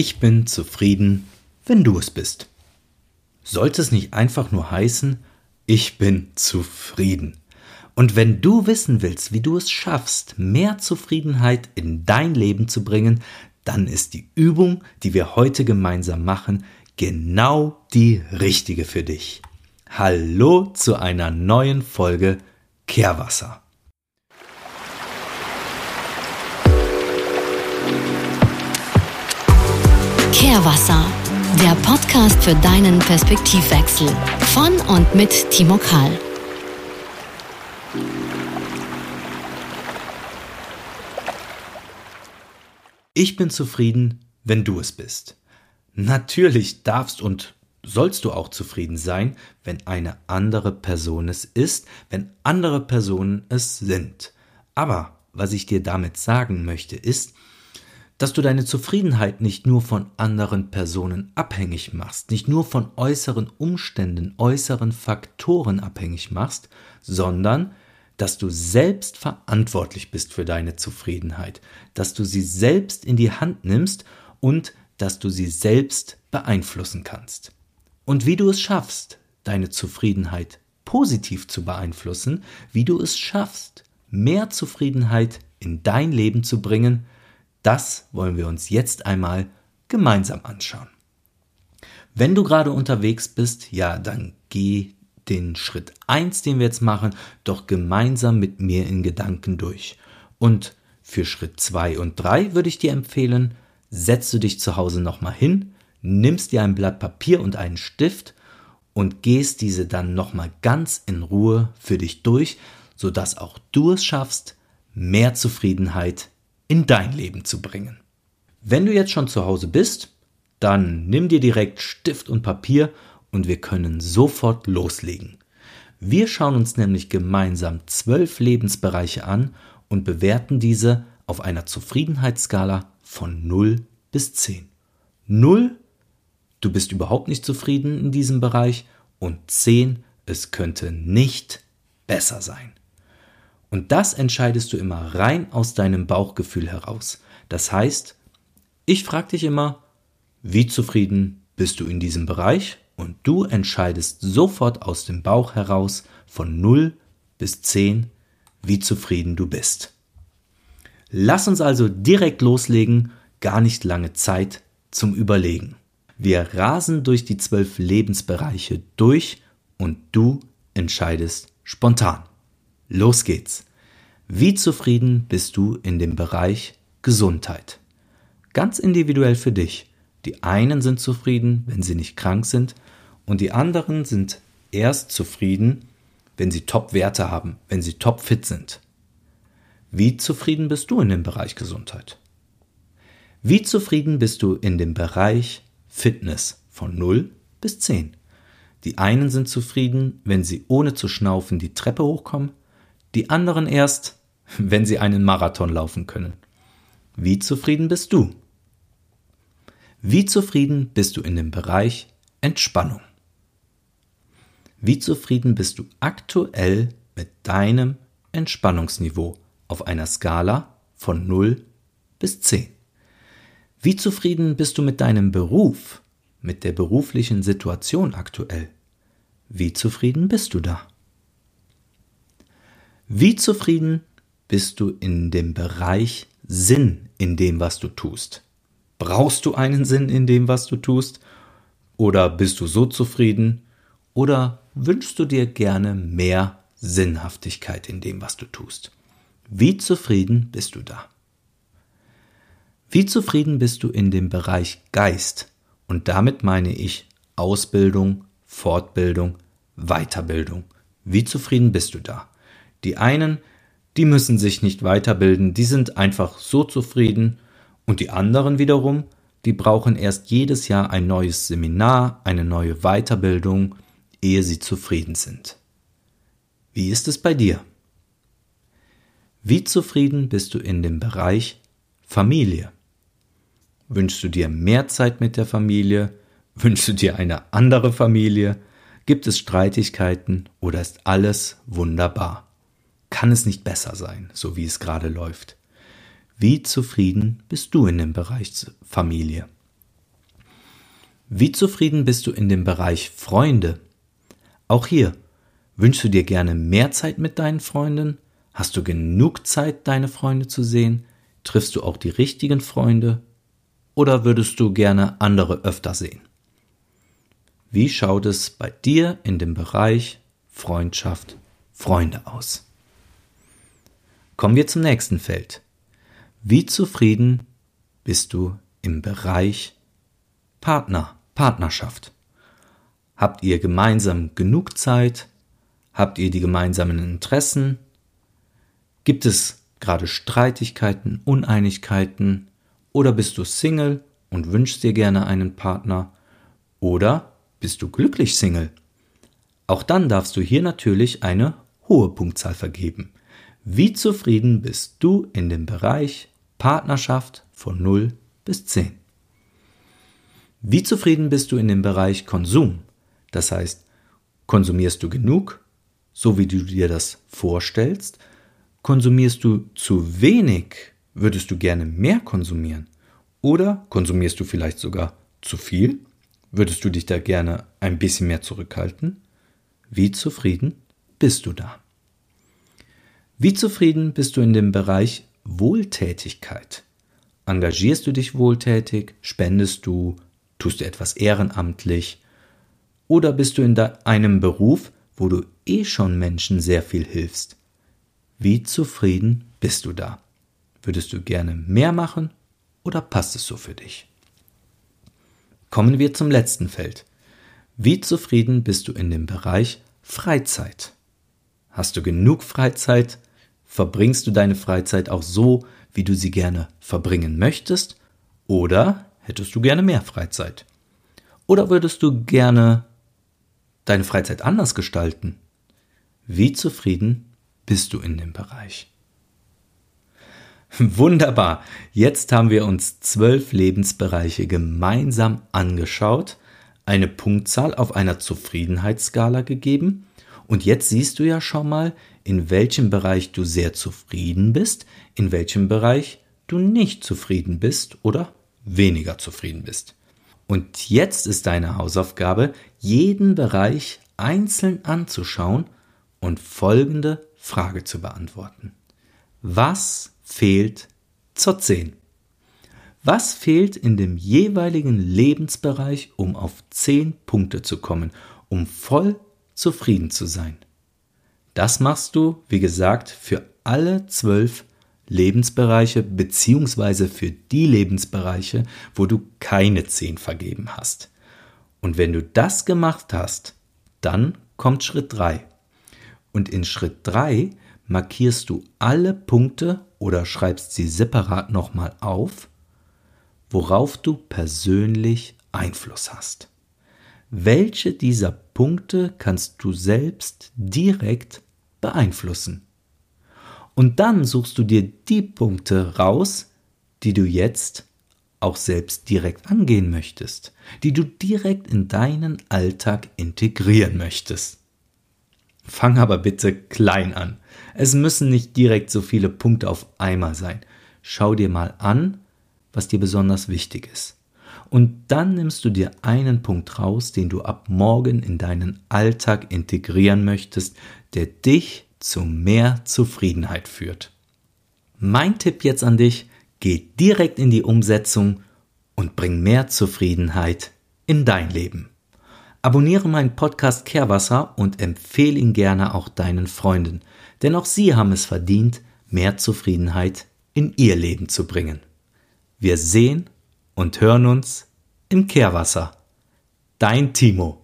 Ich bin zufrieden, wenn du es bist. Sollte es nicht einfach nur heißen, ich bin zufrieden. Und wenn du wissen willst, wie du es schaffst, mehr Zufriedenheit in dein Leben zu bringen, dann ist die Übung, die wir heute gemeinsam machen, genau die richtige für dich. Hallo zu einer neuen Folge Kehrwasser. Kehrwasser, der Podcast für deinen Perspektivwechsel von und mit Timo Kahl. Ich bin zufrieden, wenn du es bist. Natürlich darfst und sollst du auch zufrieden sein, wenn eine andere Person es ist, wenn andere Personen es sind. Aber was ich dir damit sagen möchte, ist, dass du deine Zufriedenheit nicht nur von anderen Personen abhängig machst, nicht nur von äußeren Umständen, äußeren Faktoren abhängig machst, sondern dass du selbst verantwortlich bist für deine Zufriedenheit, dass du sie selbst in die Hand nimmst und dass du sie selbst beeinflussen kannst. Und wie du es schaffst, deine Zufriedenheit positiv zu beeinflussen, wie du es schaffst, mehr Zufriedenheit in dein Leben zu bringen, das wollen wir uns jetzt einmal gemeinsam anschauen. Wenn du gerade unterwegs bist, ja, dann geh den Schritt 1, den wir jetzt machen, doch gemeinsam mit mir in Gedanken durch. Und für Schritt 2 und 3 würde ich dir empfehlen, setzt du dich zu Hause nochmal hin, nimmst dir ein Blatt Papier und einen Stift und gehst diese dann nochmal ganz in Ruhe für dich durch, sodass auch du es schaffst, mehr Zufriedenheit in dein Leben zu bringen. Wenn du jetzt schon zu Hause bist, dann nimm dir direkt Stift und Papier und wir können sofort loslegen. Wir schauen uns nämlich gemeinsam zwölf Lebensbereiche an und bewerten diese auf einer Zufriedenheitsskala von 0 bis 10. 0, du bist überhaupt nicht zufrieden in diesem Bereich und 10, es könnte nicht besser sein. Und das entscheidest du immer rein aus deinem Bauchgefühl heraus. Das heißt, ich frage dich immer, wie zufrieden bist du in diesem Bereich? Und du entscheidest sofort aus dem Bauch heraus von 0 bis 10, wie zufrieden du bist. Lass uns also direkt loslegen, gar nicht lange Zeit zum Überlegen. Wir rasen durch die zwölf Lebensbereiche durch und du entscheidest spontan. Los geht's. Wie zufrieden bist du in dem Bereich Gesundheit? Ganz individuell für dich. Die einen sind zufrieden, wenn sie nicht krank sind, und die anderen sind erst zufrieden, wenn sie Top-Werte haben, wenn sie top-fit sind. Wie zufrieden bist du in dem Bereich Gesundheit? Wie zufrieden bist du in dem Bereich Fitness von 0 bis 10? Die einen sind zufrieden, wenn sie ohne zu schnaufen die Treppe hochkommen, die anderen erst, wenn sie einen Marathon laufen können. Wie zufrieden bist du? Wie zufrieden bist du in dem Bereich Entspannung? Wie zufrieden bist du aktuell mit deinem Entspannungsniveau auf einer Skala von 0 bis 10? Wie zufrieden bist du mit deinem Beruf, mit der beruflichen Situation aktuell? Wie zufrieden bist du da? Wie zufrieden bist du in dem Bereich Sinn in dem, was du tust? Brauchst du einen Sinn in dem, was du tust? Oder bist du so zufrieden? Oder wünschst du dir gerne mehr Sinnhaftigkeit in dem, was du tust? Wie zufrieden bist du da? Wie zufrieden bist du in dem Bereich Geist? Und damit meine ich Ausbildung, Fortbildung, Weiterbildung. Wie zufrieden bist du da? Die einen, die müssen sich nicht weiterbilden, die sind einfach so zufrieden, und die anderen wiederum, die brauchen erst jedes Jahr ein neues Seminar, eine neue Weiterbildung, ehe sie zufrieden sind. Wie ist es bei dir? Wie zufrieden bist du in dem Bereich Familie? Wünschst du dir mehr Zeit mit der Familie? Wünschst du dir eine andere Familie? Gibt es Streitigkeiten oder ist alles wunderbar? Kann es nicht besser sein, so wie es gerade läuft. Wie zufrieden bist du in dem Bereich Familie? Wie zufrieden bist du in dem Bereich Freunde? Auch hier, wünschst du dir gerne mehr Zeit mit deinen Freunden? Hast du genug Zeit, deine Freunde zu sehen? Triffst du auch die richtigen Freunde? Oder würdest du gerne andere öfter sehen? Wie schaut es bei dir in dem Bereich Freundschaft, Freunde aus? Kommen wir zum nächsten Feld. Wie zufrieden bist du im Bereich Partner, Partnerschaft? Habt ihr gemeinsam genug Zeit? Habt ihr die gemeinsamen Interessen? Gibt es gerade Streitigkeiten, Uneinigkeiten? Oder bist du Single und wünschst dir gerne einen Partner? Oder bist du glücklich Single? Auch dann darfst du hier natürlich eine hohe Punktzahl vergeben. Wie zufrieden bist du in dem Bereich Partnerschaft von 0 bis 10? Wie zufrieden bist du in dem Bereich Konsum? Das heißt, konsumierst du genug, so wie du dir das vorstellst? Konsumierst du zu wenig? Würdest du gerne mehr konsumieren? Oder konsumierst du vielleicht sogar zu viel? Würdest du dich da gerne ein bisschen mehr zurückhalten? Wie zufrieden bist du da? Wie zufrieden bist du in dem Bereich Wohltätigkeit? Engagierst du dich wohltätig? Spendest du? Tust du etwas ehrenamtlich? Oder bist du in einem Beruf, wo du eh schon Menschen sehr viel hilfst? Wie zufrieden bist du da? Würdest du gerne mehr machen oder passt es so für dich? Kommen wir zum letzten Feld. Wie zufrieden bist du in dem Bereich Freizeit? Hast du genug Freizeit? Verbringst du deine Freizeit auch so, wie du sie gerne verbringen möchtest? Oder hättest du gerne mehr Freizeit? Oder würdest du gerne deine Freizeit anders gestalten? Wie zufrieden bist du in dem Bereich? Wunderbar. Jetzt haben wir uns zwölf Lebensbereiche gemeinsam angeschaut, eine Punktzahl auf einer Zufriedenheitsskala gegeben und jetzt siehst du ja schon mal, in welchem Bereich du sehr zufrieden bist, in welchem Bereich du nicht zufrieden bist oder weniger zufrieden bist. Und jetzt ist deine Hausaufgabe, jeden Bereich einzeln anzuschauen und folgende Frage zu beantworten. Was fehlt zur 10. Was fehlt in dem jeweiligen Lebensbereich, um auf 10 Punkte zu kommen, um voll zufrieden zu sein? Das machst du, wie gesagt, für alle zwölf Lebensbereiche beziehungsweise für die Lebensbereiche, wo du keine 10 vergeben hast. Und wenn du das gemacht hast, dann kommt Schritt 3. Und in Schritt 3 markierst du alle Punkte oder schreibst sie separat nochmal auf, worauf du persönlich Einfluss hast. Welche dieser Punkte kannst du selbst direkt beeinflussen? Und dann suchst du dir die Punkte raus, die du jetzt auch selbst direkt angehen möchtest, die du direkt in deinen Alltag integrieren möchtest. Fang aber bitte klein an. Es müssen nicht direkt so viele Punkte auf einmal sein. Schau dir mal an, was dir besonders wichtig ist. Und dann nimmst du dir einen Punkt raus, den du ab morgen in deinen Alltag integrieren möchtest, der dich zu mehr Zufriedenheit führt. Mein Tipp jetzt an dich, geh direkt in die Umsetzung und bring mehr Zufriedenheit in dein Leben. Abonniere meinen Podcast Kehrwasser und empfehle ihn gerne auch deinen Freunden, denn auch sie haben es verdient, mehr Zufriedenheit in ihr Leben zu bringen. Wir sehen und hören uns im Kehrwasser. Dein Timo.